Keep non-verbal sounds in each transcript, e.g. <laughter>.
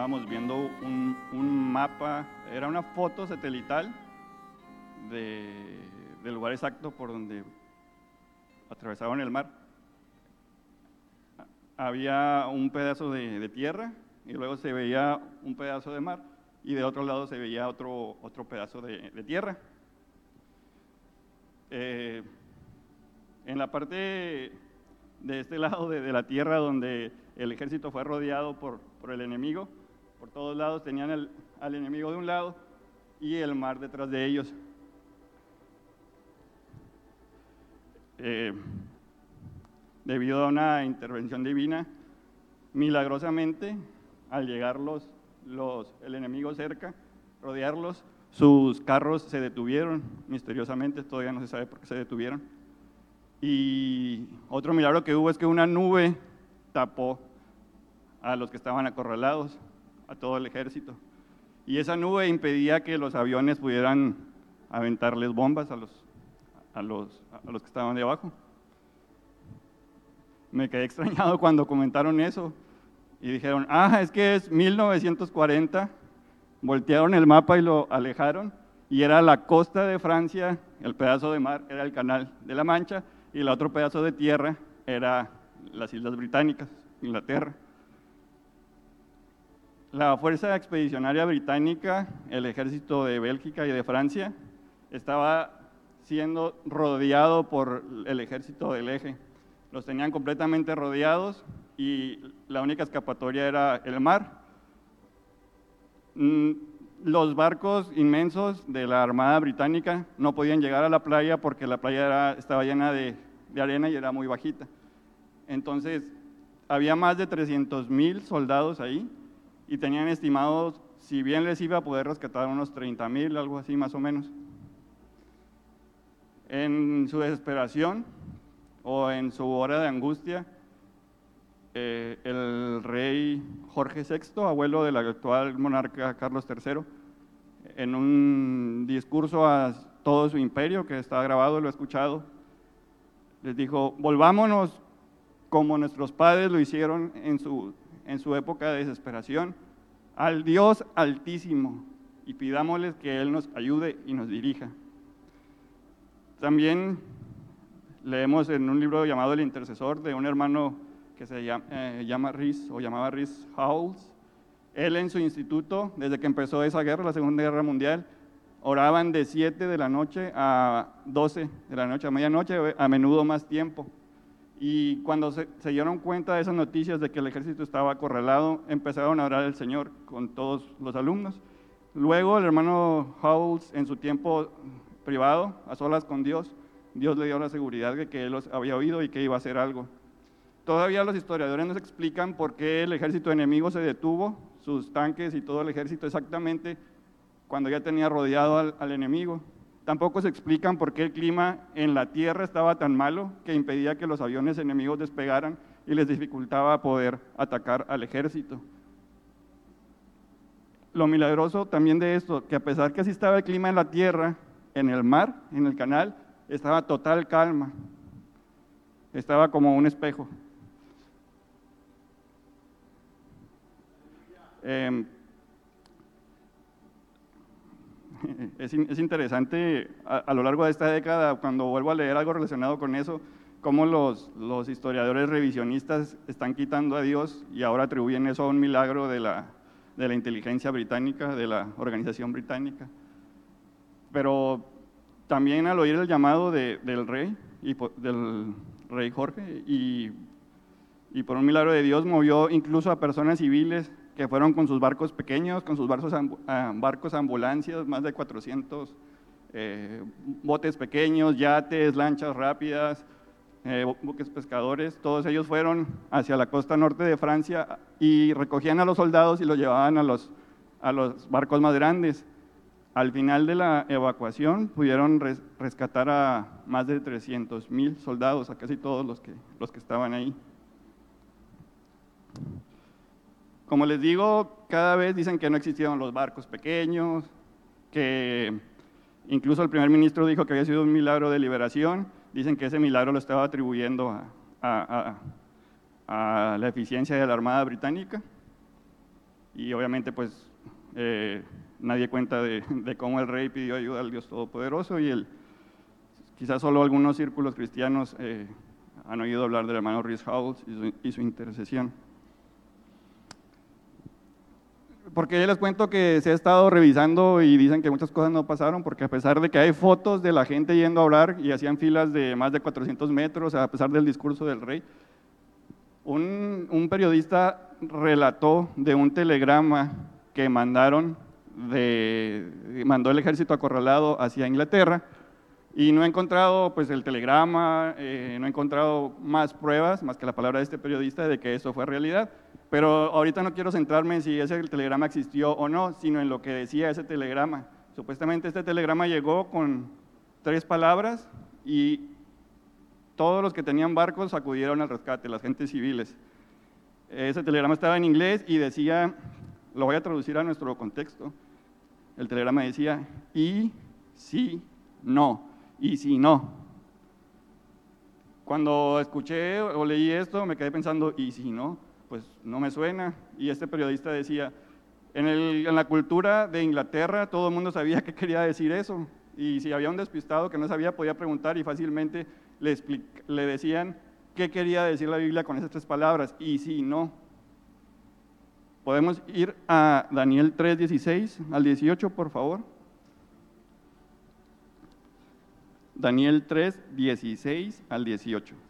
estábamos viendo un, mapa, era una foto satelital de, del lugar exacto por donde atravesaban el mar. Había un pedazo de, tierra y luego se veía un pedazo de mar y de otro lado se veía otro, otro pedazo de, de tierra. Eh, en la parte de este lado de, de, la tierra donde el ejército fue rodeado por, por el enemigo, por todos lados tenían al enemigo de un lado y el mar detrás de ellos. Eh, debido a una intervención divina, milagrosamente, al llegar los, los, el enemigo cerca, rodearlos, sus carros se detuvieron misteriosamente, todavía no se sabe por qué se detuvieron. Y otro milagro que hubo es que una nube tapó a los que estaban acorralados, a todo el ejército. Y esa nube impedía que los aviones pudieran aventarles bombas a los, a los, a los que estaban de abajo. Me quedé extrañado <laughs> cuando comentaron eso y dijeron, ah, es que es 1940, voltearon el mapa y lo alejaron y era la costa de Francia, el pedazo de mar era el canal de la Mancha y el otro pedazo de tierra era las Islas Británicas, Inglaterra. La Fuerza Expedicionaria Británica, el ejército de Bélgica y de Francia, estaba siendo rodeado por el ejército del eje. Los tenían completamente rodeados y la única escapatoria era el mar. Los barcos inmensos de la Armada Británica no podían llegar a la playa porque la playa estaba llena de, de, arena y era muy bajita. Entonces, había más de 300 mil soldados ahí y tenían estimados, si bien les iba a poder rescatar unos 30 mil, algo así más o menos. En su desesperación o en su hora de angustia, eh, el rey Jorge VI, abuelo del actual monarca Carlos III, en un discurso a todo su imperio, que está grabado, lo he escuchado, les dijo, volvámonos como nuestros padres lo hicieron en su, en su época de desesperación, al Dios altísimo y pidámosles que Él nos ayude y nos dirija. También leemos en un libro llamado El Intercesor de un hermano que se llama, eh, llama o llamaba Rhys Howells. Él en su instituto, desde que empezó esa guerra, la Segunda Guerra Mundial, oraban de 7 de la noche a 12 de la noche, a medianoche, a menudo más tiempo. Y cuando se, dieron cuenta de esas noticias de que el ejército estaba acorralado, empezaron a orar al Señor con todos los alumnos. Luego el hermano Howells, en su tiempo privado, a solas con Dios, Dios le dio la seguridad de que él los había oído y que iba a hacer algo. Todavía los historiadores nos explican por qué el ejército enemigo se detuvo, sus tanques y todo el ejército exactamente cuando ya tenía rodeado al enemigo. Tampoco se explican por qué el clima en la tierra estaba tan malo que impedía que los aviones enemigos despegaran y les dificultaba poder atacar al ejército. Lo milagroso también de esto, que a pesar que así estaba el clima en la tierra, en el mar, en el canal, estaba total calma. Estaba como un espejo. Eh, <laughs> es, es, interesante a, lo largo de esta década, cuando vuelvo a leer algo relacionado con eso, cómo los, los, historiadores revisionistas están quitando a Dios y ahora atribuyen eso a un milagro de la, de la inteligencia británica, de la organización británica. Pero también al oír el llamado de, del rey, y del rey Jorge, y, y por un milagro de Dios movió incluso a personas civiles que fueron con sus barcos pequeños, con sus barcos, ambulancias, más de 400 eh, botes pequeños, yates, lanchas rápidas, eh, buques pescadores, todos ellos fueron hacia la costa norte de Francia y recogían a los soldados y los llevaban a los, a los barcos más grandes. Al final de la evacuación pudieron res, rescatar a más de 300 mil soldados, a casi todos los que, los que estaban ahí. Como les digo, cada vez dicen que no existieron los barcos pequeños, que incluso el primer ministro dijo que había sido un milagro de liberación. Dicen que ese milagro lo estaba atribuyendo a, la eficiencia de la Armada Británica. y obviamente pues eh, nadie cuenta de, cómo el rey pidió ayuda al Dios Todopoderoso y el, quizás solo algunos círculos cristianos eh, han oído hablar del hermano Rhys Howells y su, intercesión. Porque les cuento que se ha estado revisando y dicen que muchas cosas no pasaron, porque a pesar de que hay fotos de la gente yendo a hablar y hacían filas de más de 400 metros, a pesar del discurso del rey, un, un periodista relató de un telegrama que mandaron de, mandó el ejército acorralado hacia Inglaterra y no he encontrado pues el telegrama, eh, no he encontrado más pruebas, más que la palabra de este periodista de que eso fue realidad. Pero ahorita no quiero centrarme en si ese telegrama existió o no, sino en lo que decía ese telegrama. Supuestamente este telegrama llegó con tres palabras y todos los que tenían barcos acudieron al rescate, las gentes civiles. Ese telegrama estaba en inglés y decía, lo voy a traducir a nuestro contexto, el telegrama decía, y si no, y si no. Cuando escuché o leí esto, me quedé pensando, ¿y si no? Pues no me suena. Y este periodista decía, en, en la cultura de Inglaterra todo el mundo sabía <laughs> qué quería decir eso. Y si había un despistado que no sabía, podía preguntar y fácilmente le, le decían qué quería decir la Biblia con esas tres palabras, y si no. Podemos ir a Daniel 3, 16 al 18, por favor. Daniel 3, 16 al 18.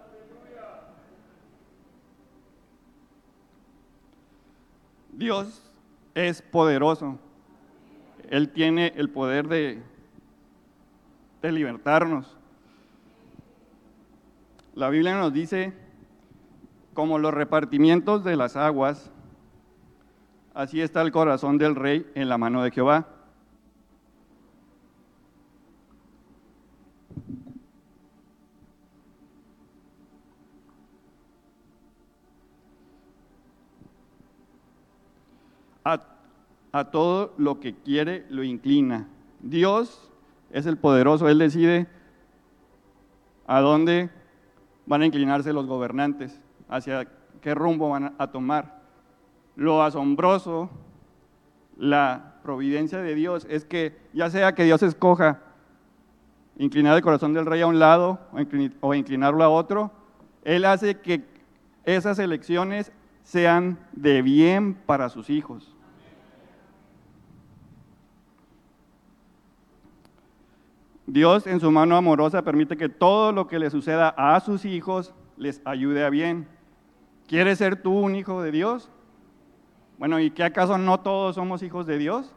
Dios es poderoso. Él tiene el poder de, de libertarnos. La Biblia nos dice, como los repartimientos de las aguas, así está el corazón del rey en la mano de Jehová. A, todo lo que quiere lo inclina. Dios es el poderoso, Él decide a dónde van a inclinarse los gobernantes, hacia qué rumbo van a tomar. Lo asombroso, la providencia de Dios, es que ya sea que Dios escoja inclinar el corazón del rey a un lado o inclinarlo a otro, Él hace que esas elecciones sean de bien para sus hijos. Dios en su mano amorosa permite que todo lo que le suceda a sus hijos les ayude a bien. ¿Quieres ser tú un hijo de Dios? Bueno, ¿y qué acaso no todos somos hijos de Dios?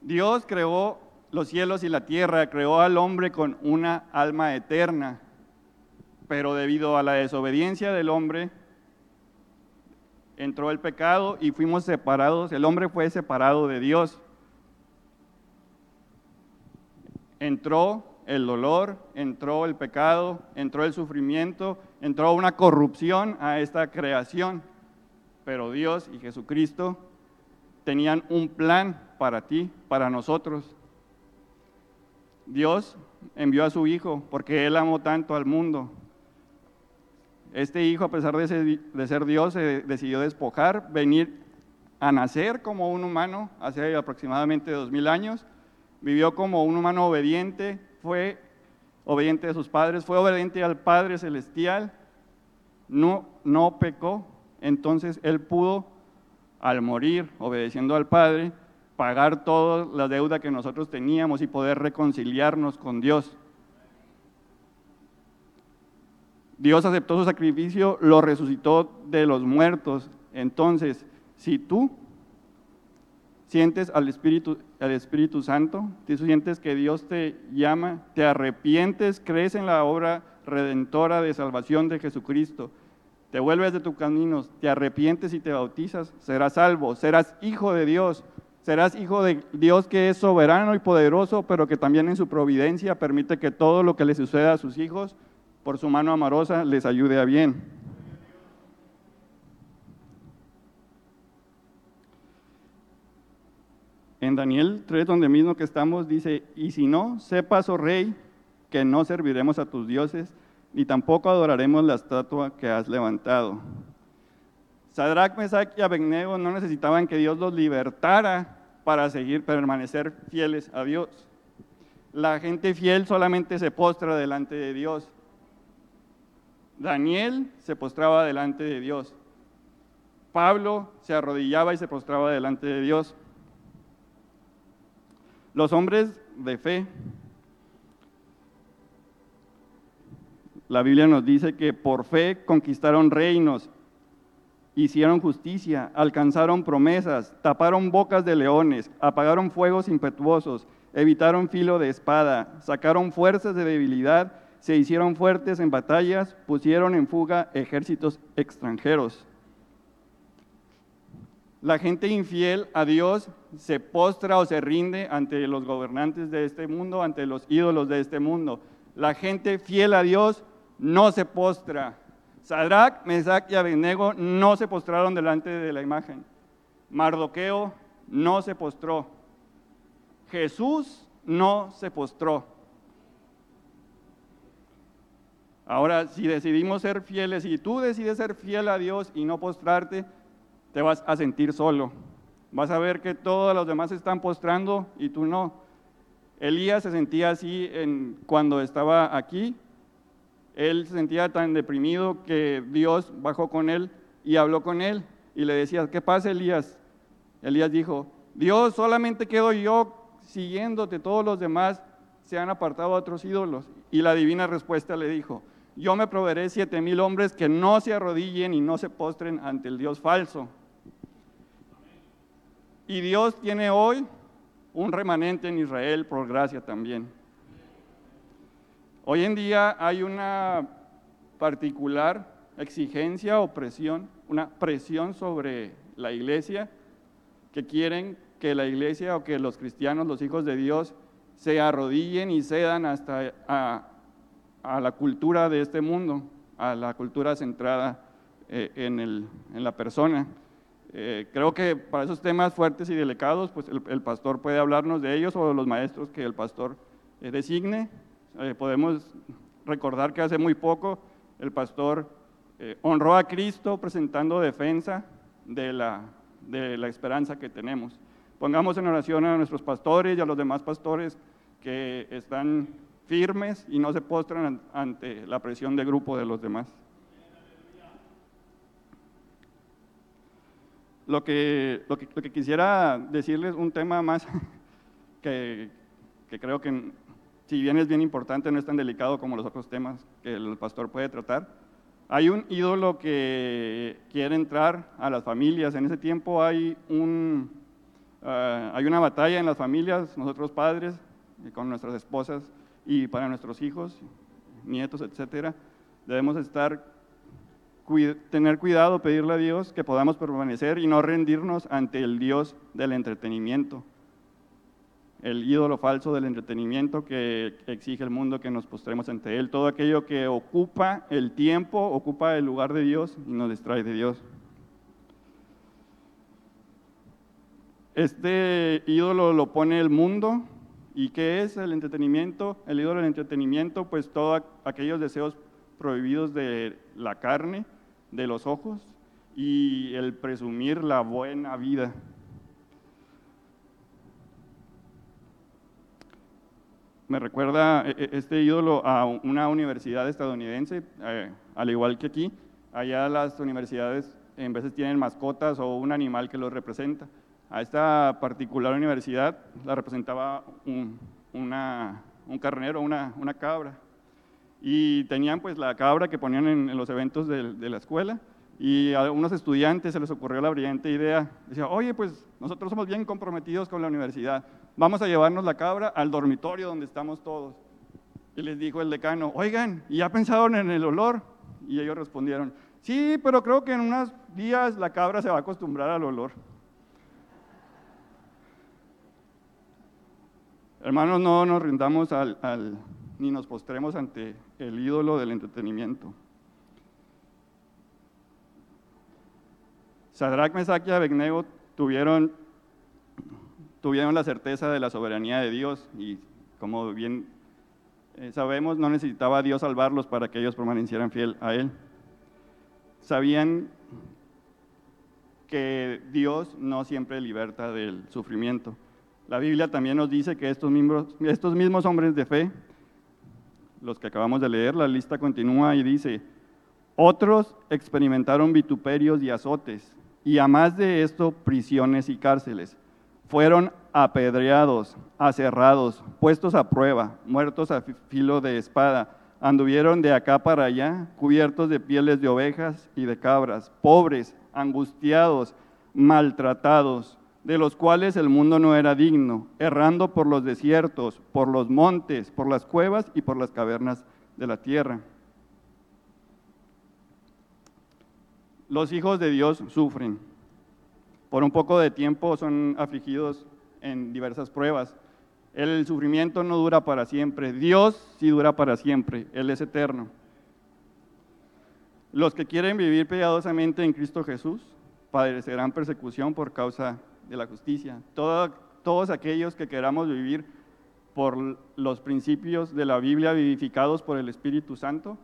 Dios creó los cielos y la tierra, creó al hombre con una alma eterna, pero debido a la desobediencia del hombre, entró el pecado y fuimos separados, el hombre fue separado de Dios. Entró el dolor, entró el pecado, entró el sufrimiento, entró una corrupción a esta creación. Pero Dios y Jesucristo tenían un plan para ti, para nosotros. Dios envió a su Hijo porque Él amó tanto al mundo. Este Hijo, a pesar de ser, Dios, se decidió despojar, venir a nacer como un humano hace aproximadamente dos mil años vivió como un humano obediente, fue obediente de sus padres, fue obediente al Padre Celestial, no, no pecó, entonces él pudo, al morir, obedeciendo al Padre, pagar toda la deuda que nosotros teníamos y poder reconciliarnos con Dios. Dios aceptó su sacrificio, lo resucitó de los muertos. Entonces, si tú sientes al Espíritu, al Espíritu Santo, tú sientes que Dios te llama, te arrepientes, crees en la obra redentora de salvación de Jesucristo, te vuelves de tus caminos, te arrepientes y te bautizas, serás salvo, serás hijo de Dios, serás hijo de Dios que es soberano y poderoso, pero que también en su providencia permite que todo lo que le suceda a sus hijos, por su mano amorosa, les ayude a bien. En Daniel 3, donde mismo que estamos, dice, y si no, sepas, oh rey, que no serviremos a tus dioses, ni tampoco adoraremos la estatua que has levantado. Sadrach, Mesach y Abednego no necesitaban que Dios los libertara para seguir, permanecer fieles a Dios. La gente fiel solamente se postra delante de Dios. Daniel se postraba delante de Dios. Pablo se arrodillaba y se postraba delante de Dios. Los hombres de fe La Biblia nos dice que por fe conquistaron reinos, hicieron justicia, alcanzaron promesas, taparon bocas de leones, apagaron fuegos impetuosos, evitaron filo de espada, sacaron fuerzas de debilidad, se hicieron fuertes en batallas, pusieron en fuga ejércitos extranjeros. La gente infiel a Dios se postra o se rinde ante los gobernantes de este mundo, ante los ídolos de este mundo. La gente fiel a Dios no se postra. Sadrach, Mesach y Abednego no se postraron delante de la imagen. Mardoqueo no se postró. Jesús no se postró. Ahora, si decidimos ser fieles, y tú decides ser fiel a Dios y no postrarte, te vas a sentir solo. Vas a ver que todos los demás están postrando y tú no. Elías se sentía así cuando estaba aquí él se sentía tan deprimido que Dios bajó con él y habló con él y le decía, ¿qué pasa Elías? Elías dijo, Dios, solamente quedo yo siguiéndote, todos los demás se han apartado a otros ídolos. Y la divina respuesta le dijo, yo me proveeré siete mil hombres que no se arrodillen y no se postren ante el Dios falso. Y Dios tiene hoy un remanente en Israel por gracia también. Hoy en día hay una particular exigencia o presión, una presión sobre la iglesia que quieren que la iglesia o que los cristianos, los hijos de Dios, se arrodillen y cedan hasta a, la cultura de este mundo, a la cultura centrada eh, en, la persona. Eh, creo que para esos temas fuertes y delicados, pues el, pastor puede hablarnos de ellos o los maestros que el pastor eh, designe. Eh, podemos recordar que hace muy poco el pastor honró a Cristo presentando defensa de la, de la esperanza que tenemos. Pongamos en oración a nuestros pastores y a los demás pastores que están firmes y no se postran ante la presión de grupo de los demás. Lo que, lo que, lo que quisiera decirles, un tema más <laughs> que, que creo que si bien es bien importante, no es tan delicado como los otros temas que el pastor puede tratar. Hay un ídolo que quiere entrar a las familias. En ese tiempo hay, un, ah, hay una batalla en las familias, nosotros padres, con nuestras esposas y para nuestros hijos, nietos, etcétera. Debemos estar, tener cuidado, pedirle a Dios que podamos permanecer y no rendirnos ante el Dios del entretenimiento el ídolo falso del entretenimiento que exige el mundo que nos postremos ante él, todo aquello que ocupa el tiempo, ocupa el lugar de Dios y nos distrae de Dios. Este ídolo lo pone el mundo. ¿Y qué es el entretenimiento? El ídolo del entretenimiento, pues todos aquellos deseos prohibidos de la carne, de los ojos y el presumir la buena vida. me recuerda e, e, este ídolo a una universidad estadounidense, eh, al igual que aquí. Allá las universidades en veces tienen mascotas o un animal que los representa. A esta particular universidad la representaba un, una, un carnero, una, una, cabra. Y tenían pues la cabra que ponían en, los eventos de, la escuela. Y a unos estudiantes se les ocurrió la brillante idea. Decía, oye, pues nosotros somos bien comprometidos con la universidad vamos a llevarnos la cabra al dormitorio donde estamos todos. Y les dijo el decano, oigan, ¿y ya pensaron en el olor? Y ellos respondieron, Sí, pero creo que en unos días la cabra se va a acostumbrar al olor. Hermanos, no nos rindamos al, ni nos postremos ante el ídolo del entretenimiento. Sadrach, Mesach y Abednego tuvieron, tuvieron la certeza de la soberanía de Dios y como bien eh, sabemos, no necesitaba Dios salvarlos para que ellos permanecieran fiel a Él. Sabían que Dios no siempre liberta del sufrimiento. La Biblia también nos dice que estos mismos, estos mismos hombres de fe, los que acabamos de leer, la lista continúa y dice, otros experimentaron vituperios y azotes, y a más de esto, prisiones y cárceles. Fueron apedreados, aserrados, puestos a prueba, muertos a filo de espada. Anduvieron de acá para allá, cubiertos de pieles de ovejas y de cabras, pobres, angustiados, maltratados, de los cuales el mundo no era digno, errando por los desiertos, por los montes, por las cuevas y por las cavernas de la tierra. Los hijos de Dios sufren. Por un poco de tiempo son afligidos en diversas pruebas. El sufrimiento no dura para siempre. Dios sí dura para siempre. Él es eterno. Los que quieren vivir piadosamente en Cristo Jesús padecerán persecución por causa de la justicia. todos aquellos que queramos vivir por los principios de la Biblia vivificados por el Espíritu Santo,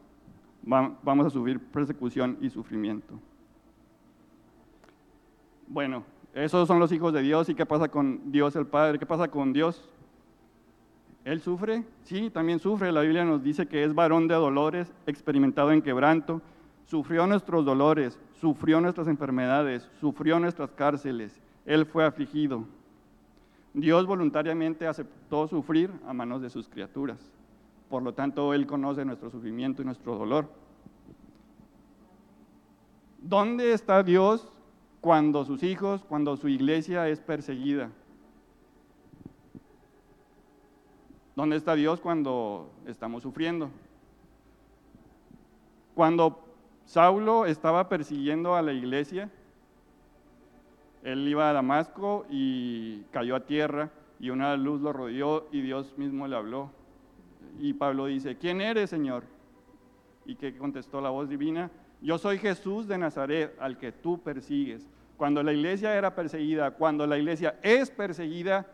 vamos a sufrir persecución y sufrimiento. Bueno, esos son los hijos de Dios. ¿Y qué pasa con Dios el Padre? ¿Qué pasa con Dios? ¿Él sufre? Sí, también sufre. La Biblia nos dice que es varón de dolores, experimentado en quebranto. Sufrió nuestros dolores, sufrió nuestras enfermedades, sufrió nuestras cárceles. Él fue afligido. Dios voluntariamente aceptó sufrir a manos de sus criaturas. Por lo tanto, Él conoce nuestro sufrimiento y nuestro dolor. ¿Dónde está Dios cuando sus hijos, cuando su iglesia es perseguida? ¿Dónde está Dios cuando estamos sufriendo? Cuando Saulo estaba persiguiendo a la iglesia, él iba a Damasco y cayó a tierra y una luz lo rodeó y Dios mismo le habló. Y Pablo dice, ¿quién eres, Señor? Y que contestó la voz divina, yo soy Jesús de Nazaret, al que tú persigues. Cuando la iglesia era perseguida, cuando la iglesia es perseguida,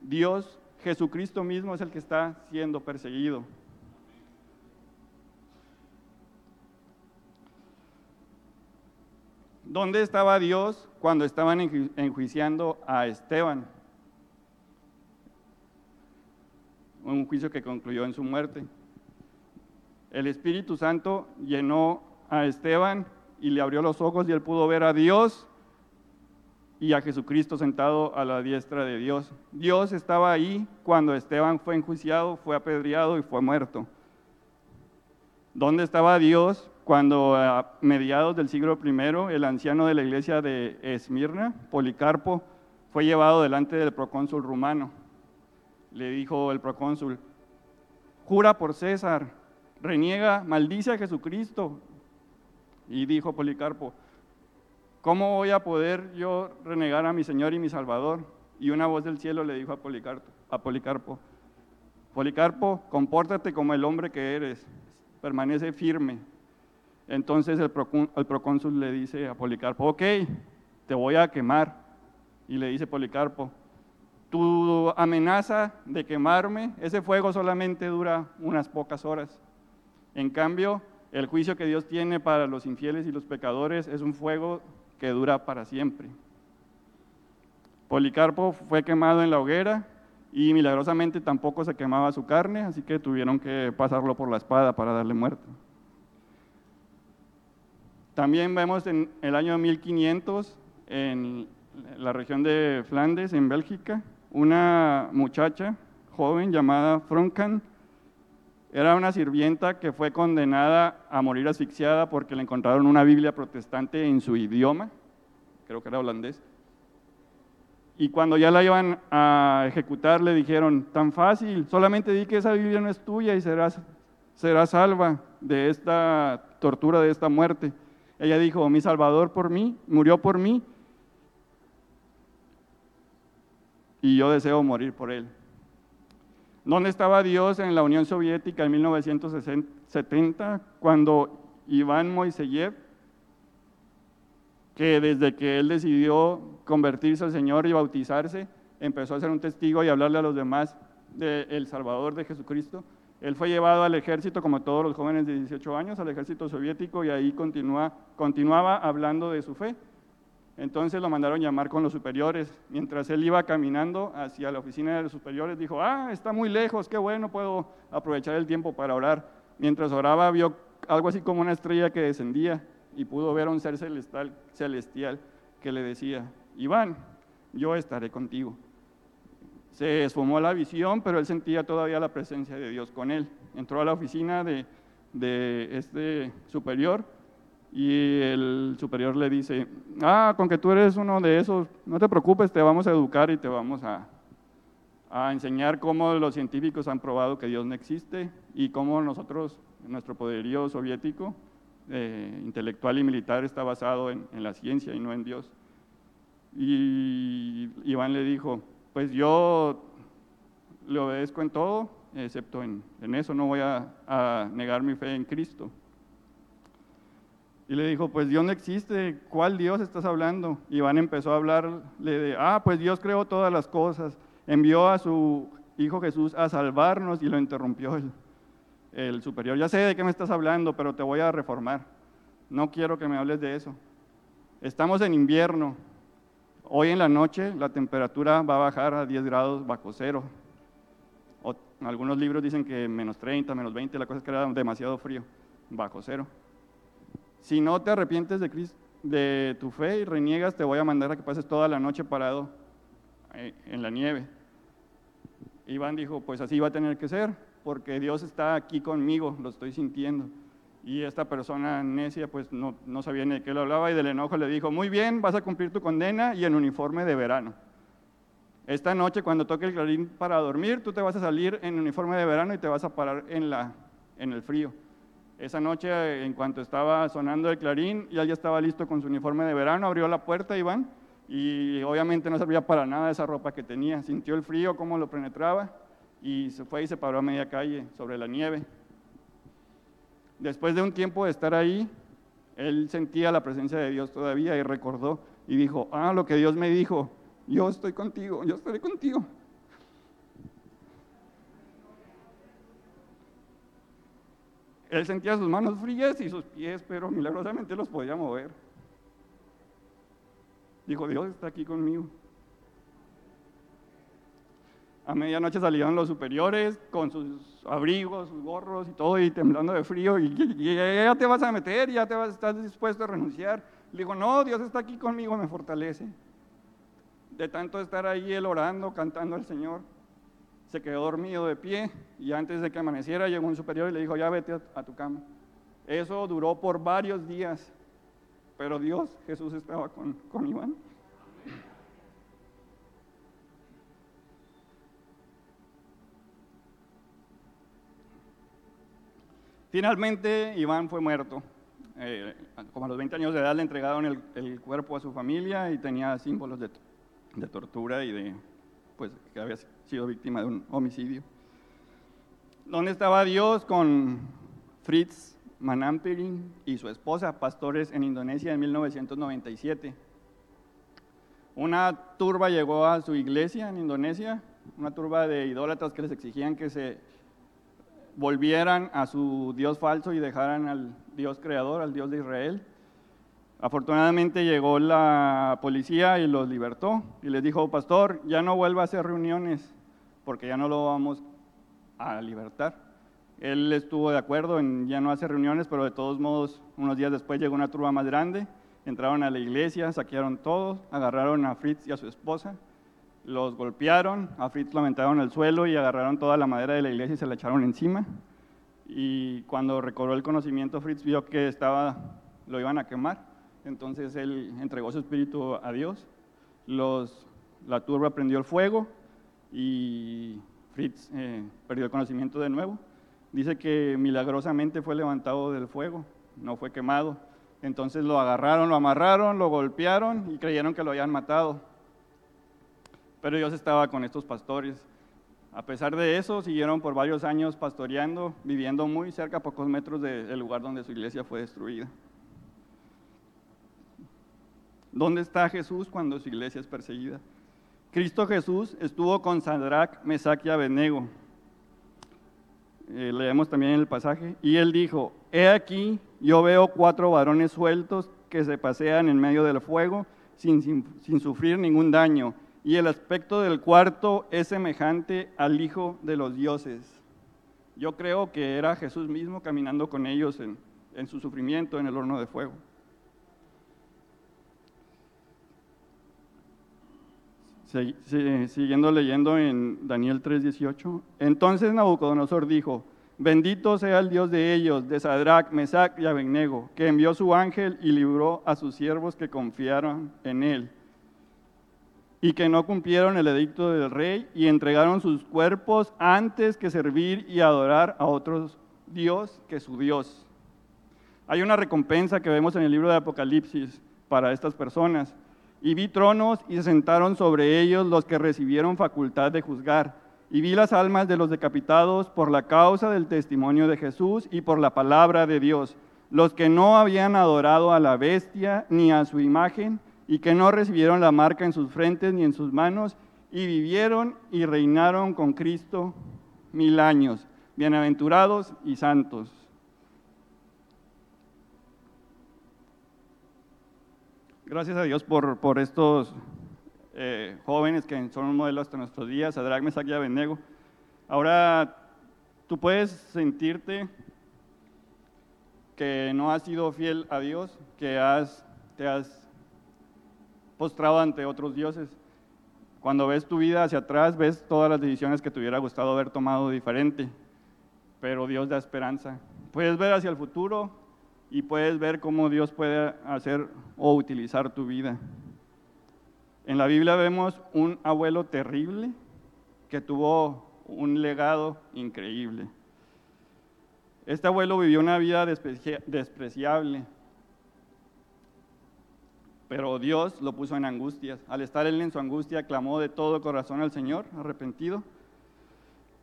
Dios, Jesucristo mismo es el que está siendo perseguido. ¿Dónde estaba Dios cuando estaban enjuiciando a Esteban? Un juicio que concluyó en su muerte. El Espíritu Santo llenó a Esteban y le abrió los ojos y él pudo ver a Dios y a Jesucristo sentado a la diestra de Dios. Dios estaba ahí cuando Esteban fue enjuiciado, fue apedreado y fue muerto. ¿Dónde estaba Dios cuando a mediados del siglo I el anciano de la iglesia de Esmirna, Policarpo, fue llevado delante del procónsul rumano? Le dijo el procónsul, jura por César, reniega, maldice a Jesucristo. Y dijo Policarpo, ¿Cómo voy a poder yo renegar a mi Señor y mi Salvador? Y una voz del cielo le dijo a Policarpo, a Policarpo, Policarpo, compórtate como el hombre que eres, permanece firme. Entonces el, procónsul le dice a Policarpo, ok, te voy a quemar. Y le dice Policarpo, tu amenaza de quemarme, ese fuego solamente dura unas pocas horas. En cambio, el juicio que Dios tiene para los infieles y los pecadores es un fuego que dura para siempre. Policarpo fue quemado en la hoguera y milagrosamente tampoco se quemaba su carne, así que tuvieron que pasarlo por la espada para darle muerte. También vemos en el año 1500 en la región de Flandes, en Bélgica, una muchacha joven llamada Fronkan. Era una sirvienta que fue condenada a morir asfixiada porque le encontraron una Biblia protestante en su idioma, creo que era holandés. Y cuando ya la iban a ejecutar le dijeron, tan fácil, solamente di que esa Biblia no es tuya y serás, serás salva de esta tortura, de esta muerte. Ella dijo, mi Salvador por mí, murió por mí, y yo deseo morir por él. ¿Dónde estaba Dios en la Unión Soviética en 1970 cuando Iván Moiseyev, que desde que él decidió convertirse al Señor y bautizarse, empezó a ser un testigo y hablarle a los demás del Salvador de Jesucristo? Él fue llevado al ejército, como todos los jóvenes de 18 años, al ejército soviético y ahí continúa, continuaba hablando de su fe. Entonces lo mandaron llamar con los superiores. Mientras él iba caminando hacia la oficina de los superiores, dijo, ah, está muy lejos, qué bueno, puedo aprovechar el tiempo para orar. Mientras oraba, vio algo así como una estrella que descendía y pudo ver a un ser celestial, celestial que le decía, Iván, yo estaré contigo. Se esfumó la visión, pero él sentía todavía la presencia de Dios con él. Entró a la oficina de, de este superior y el superior le dice, ah, con que tú eres uno de esos, no te preocupes, te vamos a educar y te vamos a, a enseñar cómo los científicos han probado que Dios no existe y cómo nosotros, nuestro poderío soviético, eh, intelectual y militar, está basado en, en la ciencia y no en Dios. Y Iván le dijo, pues yo le obedezco en todo, excepto en, en eso, no voy a, negar mi fe en Cristo. Y le dijo, pues Dios no existe, ¿cuál Dios estás hablando? Iván empezó a hablarle de, ah, pues Dios creó todas las cosas, envió a su Hijo Jesús a salvarnos y lo interrumpió el, el superior. Ya sé de qué me estás hablando, pero te voy a reformar. No quiero que me hables de eso. Estamos en invierno, Hoy en la noche la temperatura va a bajar a 10 grados bajo cero. Algunos libros dicen que menos 30, menos 20, la cosa es que era demasiado frío, bajo cero. Si no te arrepientes de, Cristo, de tu fe y reniegas, te voy a mandar a que pases toda la noche parado eh, en la nieve. Iván dijo, pues así va a tener que ser, porque Dios está aquí conmigo, lo estoy sintiendo. Y esta persona necia pues no, sabía ni de qué lo hablaba y del enojo le dijo, muy bien, vas a cumplir tu condena y en uniforme de verano. Esta noche cuando toque el clarín para dormir, tú te vas a salir en uniforme de verano y te vas a parar en, en el frío. Esa noche, en cuanto estaba sonando el clarín, ya ya estaba listo con su uniforme de verano, abrió la puerta Iván y obviamente no servía para nada esa ropa que tenía. Sintió el frío, cómo lo penetraba y se fue y se paró a media calle sobre la nieve. Después de un tiempo de estar ahí, él sentía la presencia de Dios todavía y recordó y dijo, ah, lo que Dios me dijo, yo estoy contigo, yo estaré contigo. Él sentía sus manos frías y sus pies, pero milagrosamente los podía mover. Dijo, Dios está aquí conmigo. A medianoche salieron los superiores con sus abrigos, sus gorros y todo, y temblando de frío, y, ya te vas a meter, ya te vas, estás dispuesto a renunciar. Le digo, no, Dios está aquí conmigo, me fortalece. De tanto estar ahí él orando, cantando al Señor, se quedó dormido de pie, y antes de que amaneciera llegó un superior y le dijo, ya vete a tu cama. Eso duró por varios días, pero Dios, Jesús estaba con, con Iván. Finalmente, Iván fue muerto. Eh, como a los 20 años de edad le entregaron el, cuerpo a su familia y tenía símbolos de, de, tortura y de pues, que había sido víctima de un homicidio. ¿Dónde estaba Dios con Fritz Manampirin y su esposa, pastores en Indonesia en 1997? Una turba llegó a su iglesia en Indonesia, una turba de idólatras que les exigían que se volvieran a su Dios falso y dejaran al Dios creador, al Dios de Israel. Afortunadamente llegó la policía y los libertó y les dijo, pastor, ya no vuelva a hacer reuniones porque ya no lo vamos a libertar. Él estuvo de acuerdo en ya no hacer reuniones, pero de todos modos, unos días después llegó una turba más grande, entraron a la iglesia, saquearon todo, agarraron a Fritz y a su esposa los golpearon, a Fritz lo aventaron al suelo y agarraron toda la madera de la iglesia y se la echaron encima. Y cuando recobró el conocimiento, Fritz vio que estaba, lo iban a quemar. Entonces él entregó su espíritu a Dios. La turba prendió el fuego y Fritz eh, perdió el conocimiento de nuevo. Dice que milagrosamente fue levantado del fuego, no fue quemado. Entonces lo agarraron, lo amarraron, lo golpearon y creyeron que lo habían matado. Pero Dios estaba con estos pastores. A pesar de eso, siguieron por varios años pastoreando, viviendo muy cerca, a pocos metros del lugar donde su iglesia fue destruida. ¿Dónde está Jesús cuando su iglesia es perseguida? Cristo Jesús estuvo con Sadrach, Mesach y Abednego. Eh, leemos también el pasaje. Y él dijo, he aquí, yo veo cuatro varones sueltos que se pasean en medio del fuego sin, sin sufrir ningún daño. Y el aspecto del cuarto es semejante al Hijo de los dioses. Yo creo que era Jesús mismo caminando con ellos en, su sufrimiento en el horno de fuego. Siguiendo leyendo en Daniel 3:18. Entonces Nabucodonosor dijo, bendito sea el Dios de ellos, de Sadrach, Mesach y Abednego, que envió su ángel y libró a sus siervos que confiaron en él, y que no cumplieron el edicto del rey y entregaron sus cuerpos antes que servir y adorar a otros Dios que su Dios. Hay una recompensa que vemos en el libro de Apocalipsis para estas personas y vi tronos y se sentaron sobre ellos los que recibieron facultad de juzgar. Y vi las almas de los decapitados por la causa del testimonio de Jesús y por la palabra de Dios, los que no habían adorado a la bestia ni a su imagen, y que no recibieron la marca en sus frentes ni en sus manos, y vivieron y reinaron con Cristo mil años, bienaventurados y santos. Gracias a Dios por, por estos eh, jóvenes que son un modelo hasta nuestros días, Sadrach, Mesach y Abednego. Ahora, tú puedes sentirte que no has sido fiel a Dios, que has, te has postrado ante otros dioses. Cuando ves tu vida hacia atrás, ves todas las decisiones que te hubiera gustado haber tomado diferente, pero Dios da esperanza. Puedes ver hacia el futuro y puedes ver cómo Dios puede hacer o utilizar tu vida. En la Biblia vemos un abuelo terrible que tuvo un legado increíble. Este abuelo vivió una vida despreciable, pero Dios lo puso en angustias. Al estar él en su angustia, clamó de todo corazón al Señor, arrepentido.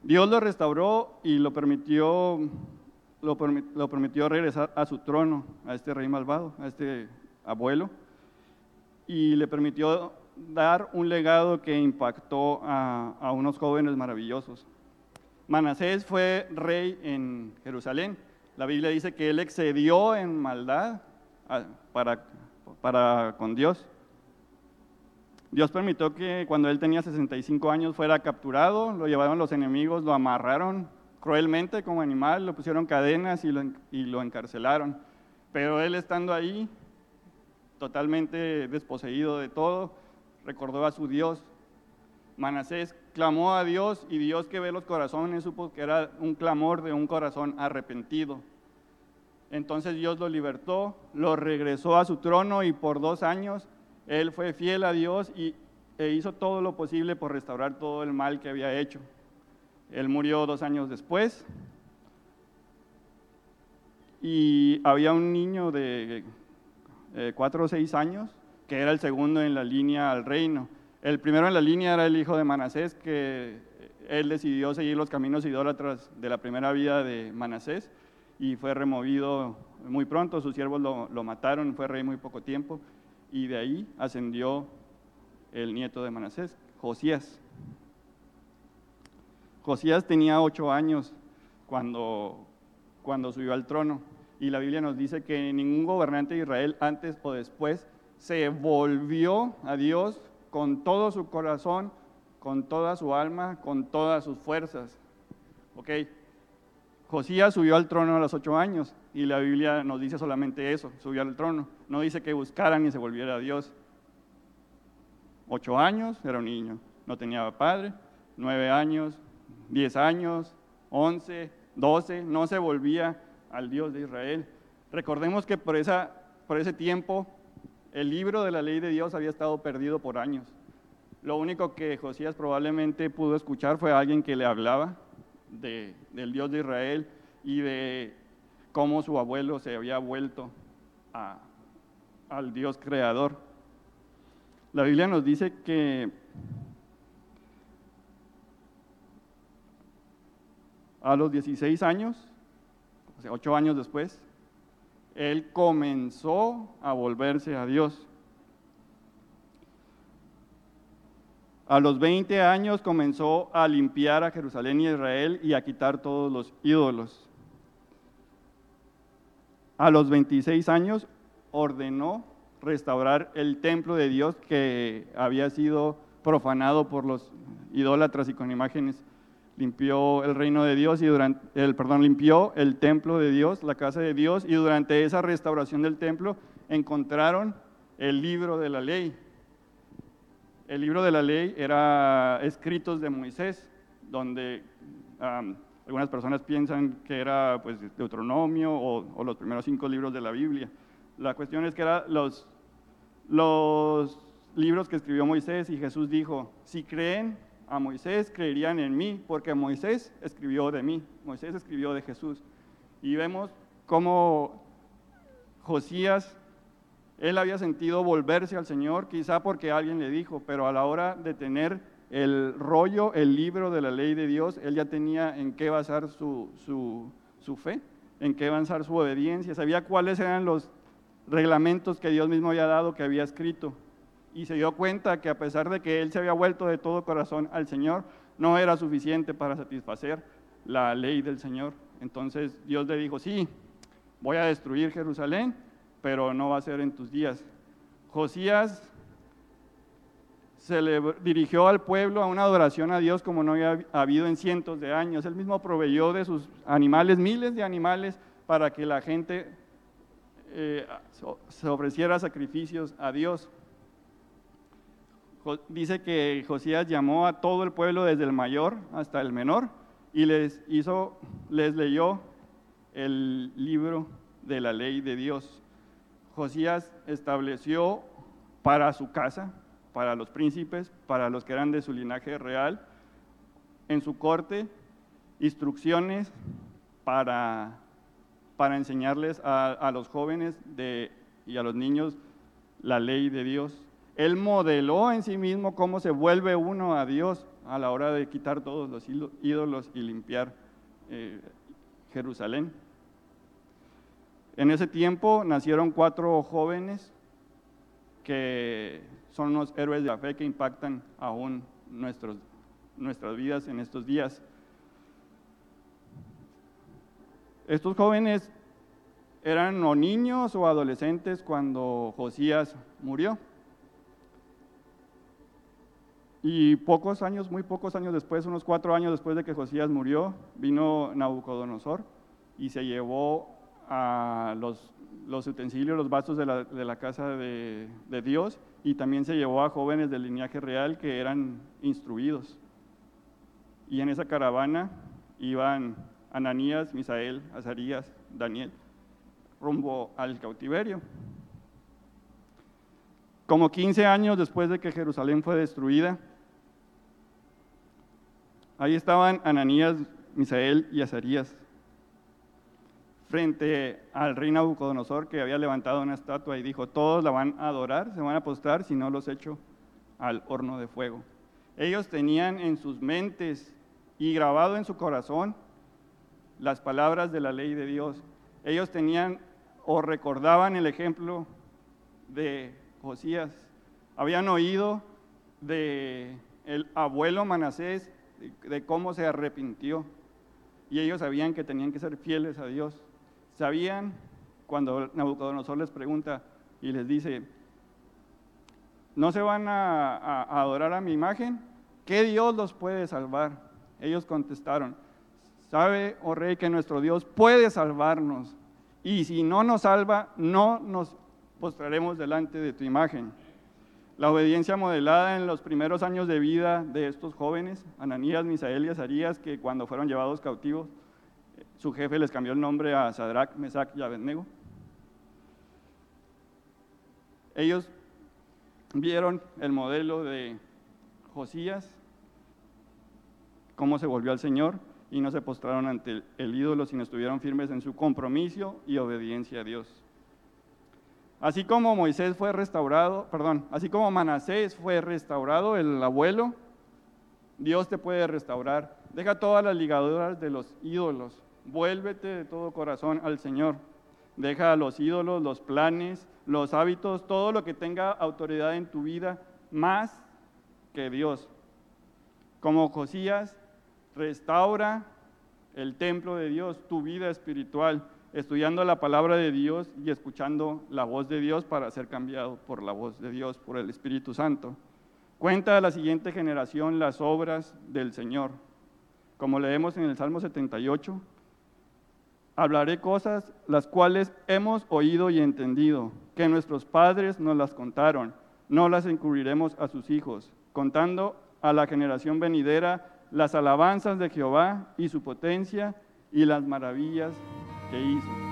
Dios lo restauró y lo permitió lo, permitió regresar a su trono, a este rey malvado, a este abuelo, y le permitió dar un legado que impactó a, unos jóvenes maravillosos. Manasés fue rey en Jerusalén. La Biblia dice que él excedió en maldad para, para con Dios. Dios permitió que cuando él tenía 65 años fuera capturado, lo llevaron los enemigos, lo amarraron cruelmente como animal, lo pusieron cadenas y lo, encarcelaron. Pero él estando ahí, totalmente desposeído de todo, recordó a su Dios. Manasés clamó a Dios y Dios que ve los corazones supo que era un clamor de un corazón arrepentido. Entonces Dios lo libertó, lo regresó a su trono y por dos años él fue fiel a Dios y, e hizo todo lo posible por restaurar todo el mal que había hecho. Él murió dos años después. Y había un niño de eh, cuatro o seis años que era el segundo en la línea al reino. El primero en la línea era el hijo de Manasés, que él decidió seguir los caminos idólatras de la primera vida de Manasés y fue removido muy pronto. Sus siervos lo, lo mataron, fue rey muy poco tiempo. Y de ahí ascendió el nieto de Manasés, Josías. Josías tenía ocho años cuando, cuando subió al trono y la Biblia nos dice que ningún gobernante de Israel antes o después se volvió a Dios con todo su corazón, con toda su alma, con todas sus fuerzas. ¿Ok? Josías subió al trono a los ocho años y la Biblia nos dice solamente eso, subió al trono. No dice que buscaran y se volviera a Dios. Ocho años, era un niño, no tenía padre. Nueve años, 10 años, 11, 12, no se volvía al Dios de Israel. Recordemos que por, esa, por ese tiempo el libro de la ley de Dios había estado perdido por años. Lo único que Josías probablemente pudo escuchar fue alguien que le hablaba de, del Dios de Israel y de cómo su abuelo se había vuelto a, al Dios creador. La Biblia nos dice que a los 16 años, o sea, 8 años después, él comenzó a volverse a Dios. A los 20 años comenzó a limpiar a Jerusalén y Israel y a quitar todos los ídolos. A los 26 años ordenó restaurar el templo de Dios que había sido profanado por los idólatras y con imágenes. Limpió el reino de Dios y durante el perdón, limpió el templo de Dios, la casa de Dios y durante esa restauración del templo encontraron el libro de la ley el libro de la ley era escritos de Moisés, donde algunas personas piensan que era pues, Deuteronomio o, los primeros cinco libros de la Biblia. La cuestión es que eran los, los libros que escribió Moisés y Jesús dijo, si creen a Moisés, creerían en mí, porque Moisés escribió de mí, Moisés escribió de Jesús. Y vemos cómo Josías él había sentido volverse al Señor, quizá porque alguien le dijo, pero a la hora de tener el rollo, el libro de la ley de Dios, él ya tenía en qué basar su, su, fe, en qué basar su obediencia, sabía cuáles eran los reglamentos que Dios mismo había dado, que había escrito. Y se dio cuenta que a pesar de que él se había vuelto de todo corazón al Señor, no era suficiente para satisfacer la ley del Señor. Entonces Dios le dijo, sí, voy a destruir Jerusalén, pero no va a ser en tus días. Josías dirigió al pueblo a una adoración a Dios como no había habido en cientos de años. Él mismo proveyó de sus animales, miles de animales, para que la gente eh, se ofreciera sacrificios a Dios. Dice que Josías llamó a todo el pueblo desde el mayor hasta el menor y les hizo, les leyó el libro de la ley de Dios. Josías estableció para su casa, para los príncipes, para los que eran de su linaje real, en su corte, instrucciones para, para enseñarles a, los jóvenes y a los niños la ley de Dios. Él modeló en sí mismo cómo se vuelve uno a Dios a la hora de quitar todos los ídolos y limpiar eh, Jerusalén. En ese tiempo nacieron cuatro jóvenes que son los héroes de la fe que impactan aún nuestras vidas en estos días. Estos jóvenes eran o niños o adolescentes cuando Josías murió. Y pocos años, muy pocos años después, unos cuatro años después de que Josías murió, vino Nabucodonosor y se llevó a los, los utensilios, los vasos de la, de la casa de, de, Dios y también se llevó a jóvenes del linaje real que eran instruidos. Y en esa caravana iban Ananías, Misael, Azarías, Daniel, rumbo al cautiverio. Como 15 años después de que Jerusalén fue destruida, ahí estaban Ananías, Misael y Azarías frente al rey Nabucodonosor que había levantado una estatua y dijo, todos la van a adorar, se van a postrar si no los echo al horno de fuego. Ellos tenían en sus mentes y grabado en su corazón las palabras de la ley de Dios. Ellos tenían o recordaban el ejemplo de Josías. Habían oído de el abuelo Manasés de cómo se arrepintió y ellos sabían que tenían que ser fieles a Dios. Sabían cuando Nabucodonosor les pregunta y les dice, ¿no se van a, adorar a mi imagen? ¿Qué Dios los puede salvar? Ellos contestaron, sabe, oh rey, que nuestro Dios puede salvarnos. Y si no nos salva, no nos postraremos delante de tu imagen. La obediencia modelada en los primeros años de vida de estos jóvenes, Ananías, Misael y Azarías, que cuando fueron llevados cautivos, su jefe les cambió el nombre a Sadrach, Mesach y Abednego. Ellos vieron el modelo de Josías, cómo se volvió al Señor y no se postraron ante el ídolo, sino estuvieron firmes en su compromiso y obediencia a Dios. Así como Moisés fue restaurado, perdón, así como Manasés fue restaurado, el abuelo, Dios te puede restaurar. Deja todas las ligaduras de los ídolos. Vuélvete de todo corazón al Señor. Deja los ídolos, los planes, los hábitos, todo lo que tenga autoridad en tu vida, más que Dios. Como Josías, restaura el templo de Dios, tu vida espiritual, estudiando la palabra de Dios y escuchando la voz de Dios para ser cambiado por la voz de Dios, por el Espíritu Santo. Cuenta a la siguiente generación las obras del Señor. Como leemos en el Salmo 78, hablaré cosas las cuales hemos oído y entendido, que nuestros padres nos las contaron, no las encubriremos a sus hijos, contando a la generación venidera las alabanzas de Jehová y su potencia y las maravillas que hizo.